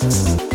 Them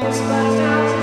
But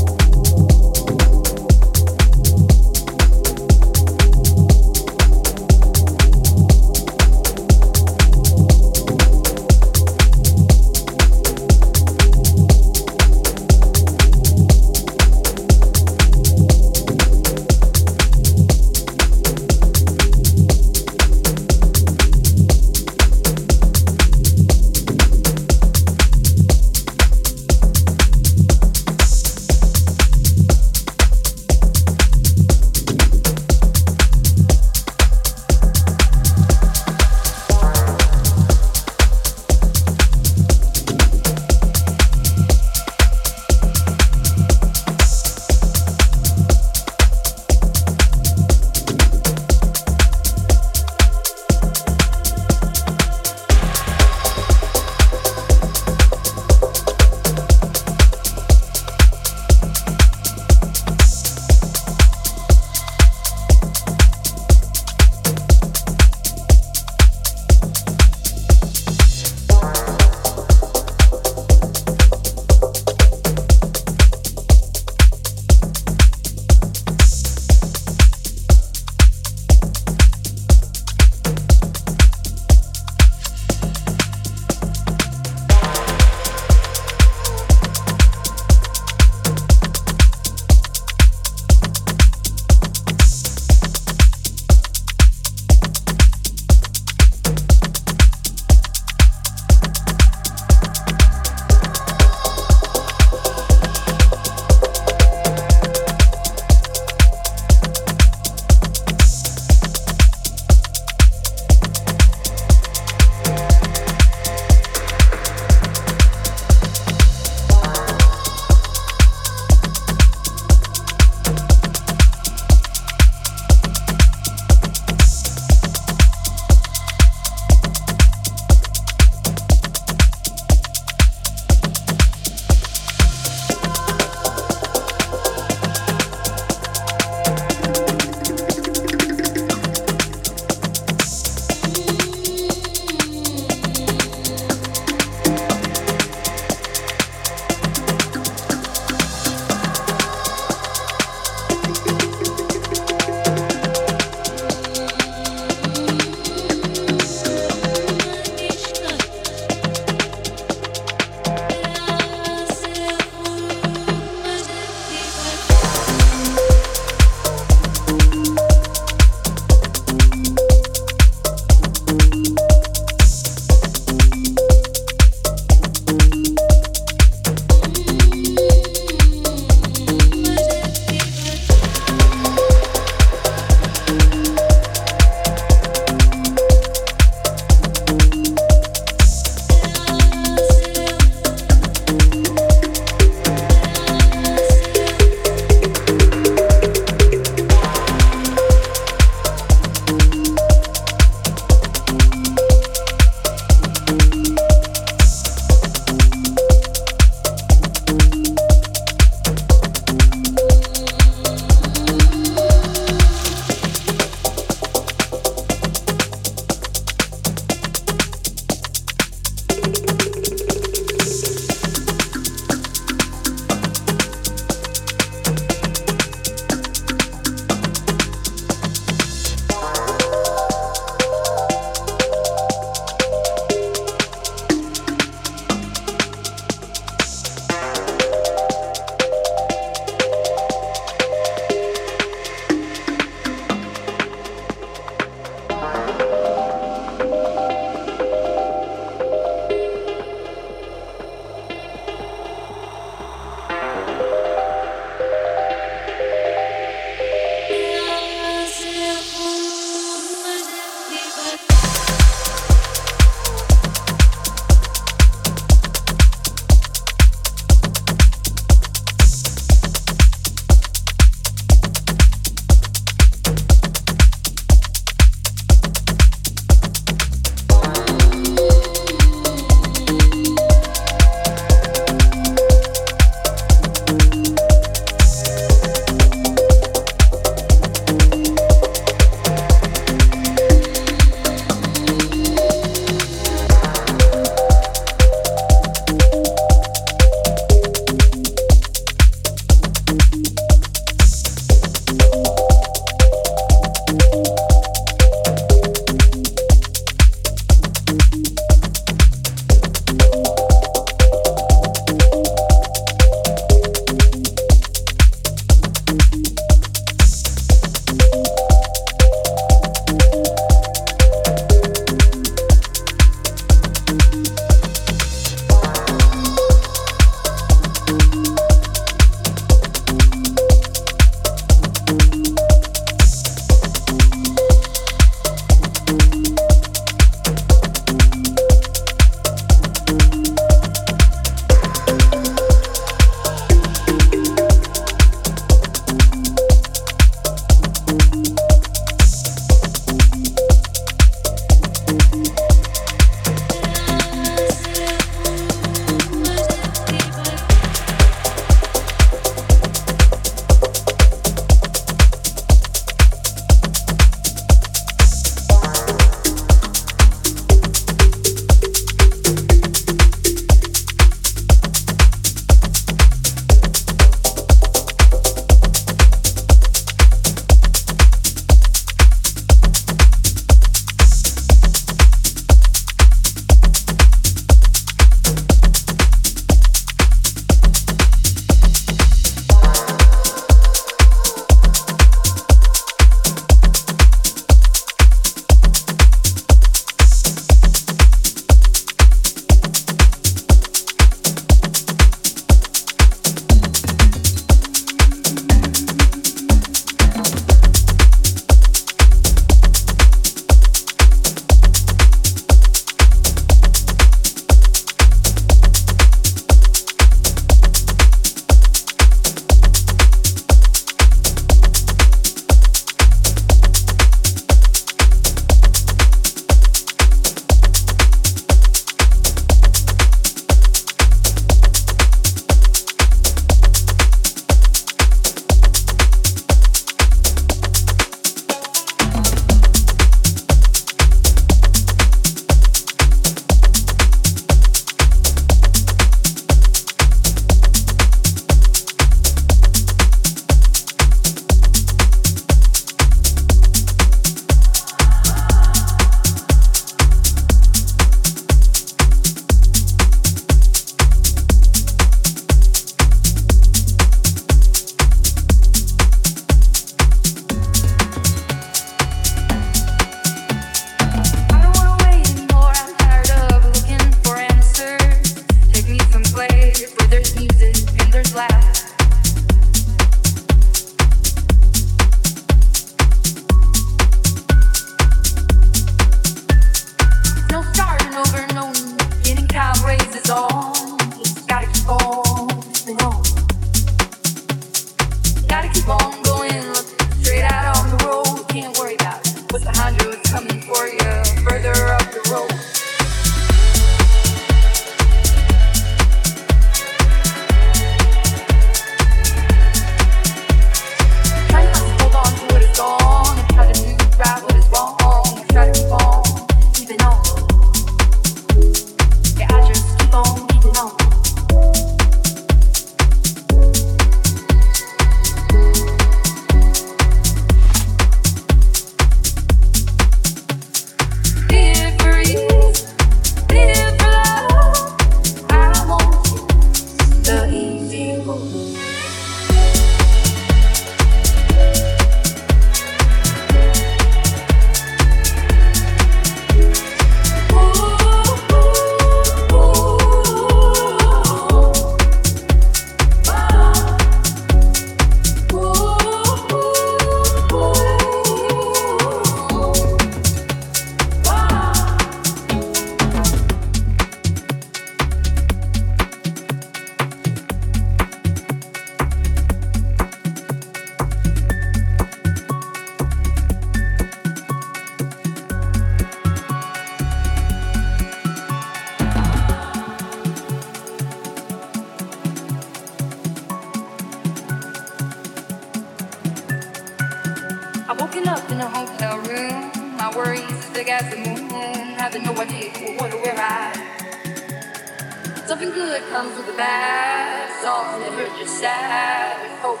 sad. With hope,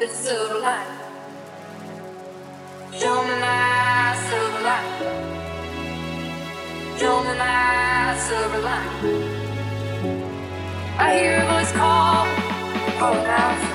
a silver line. Show me my silver line. Show me my silver line. I hear a voice call, calling out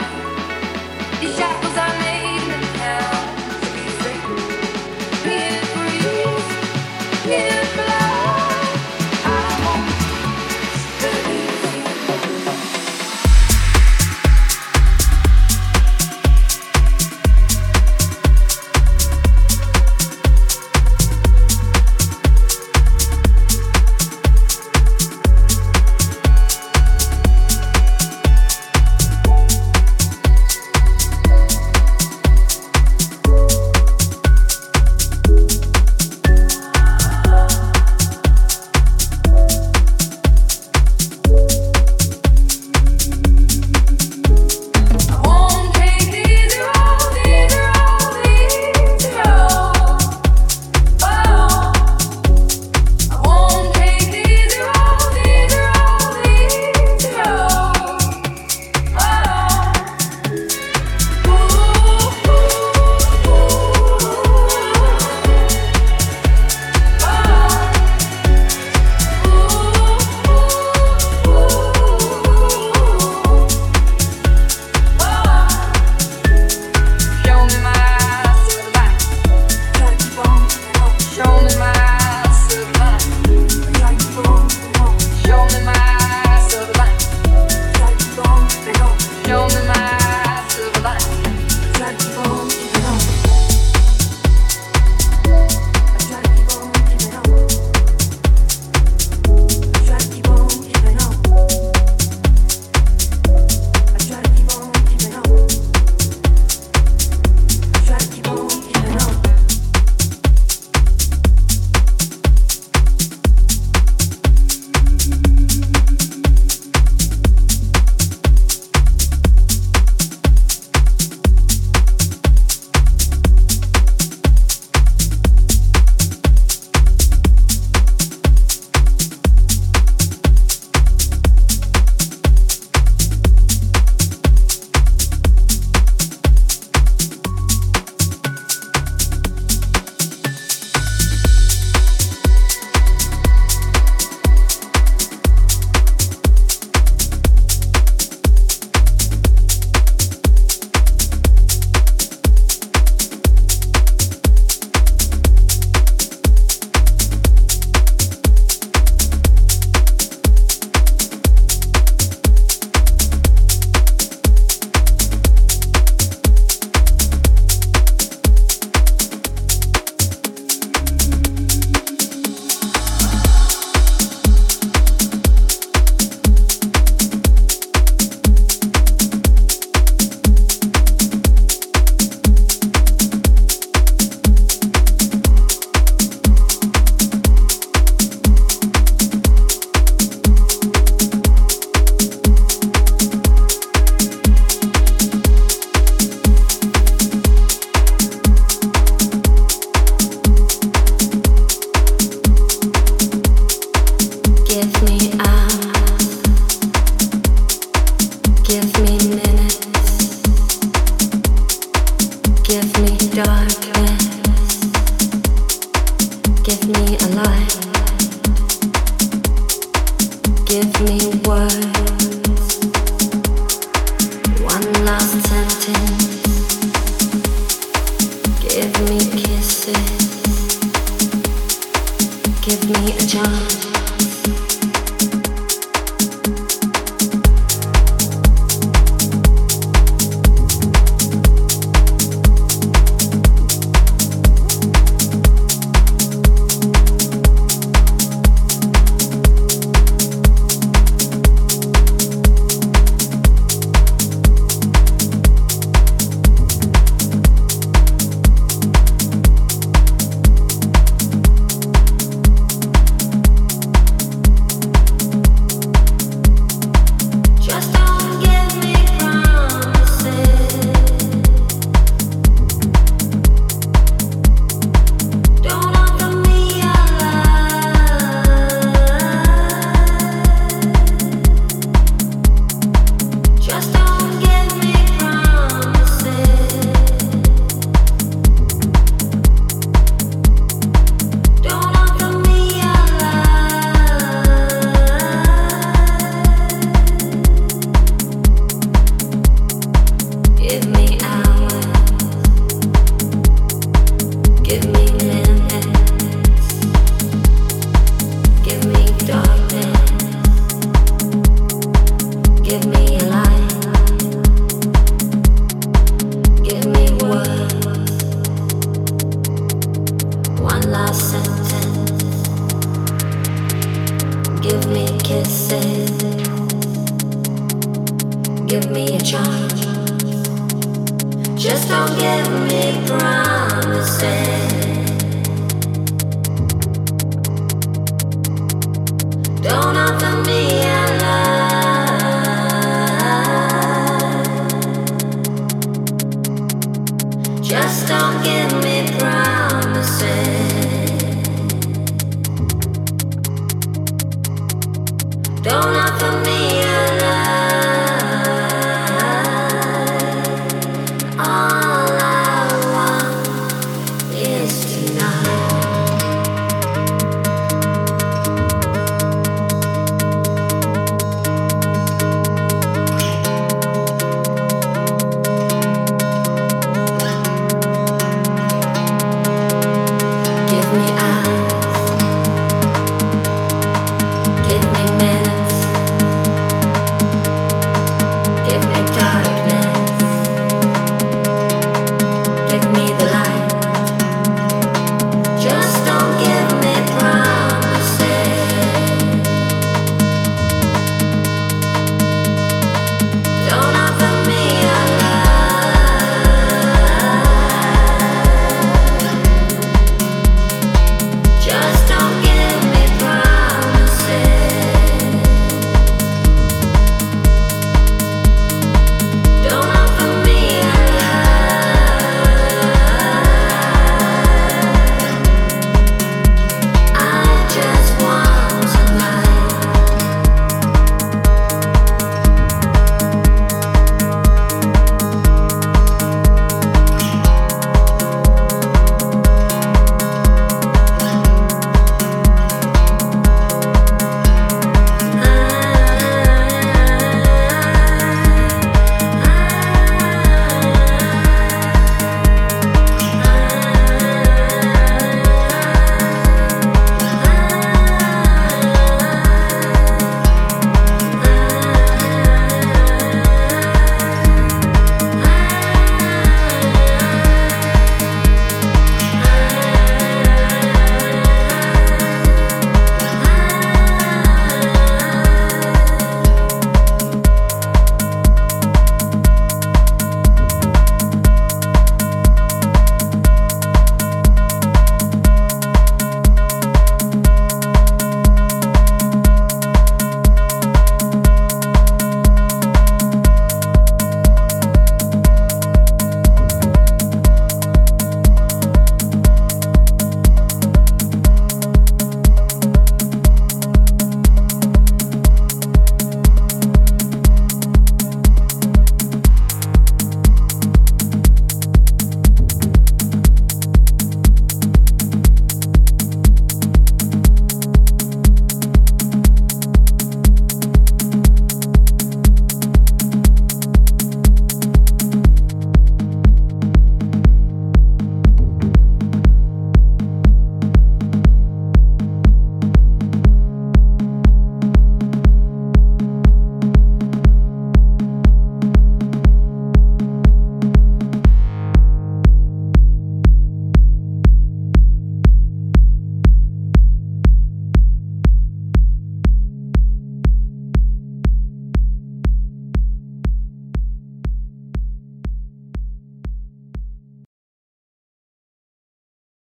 sunset.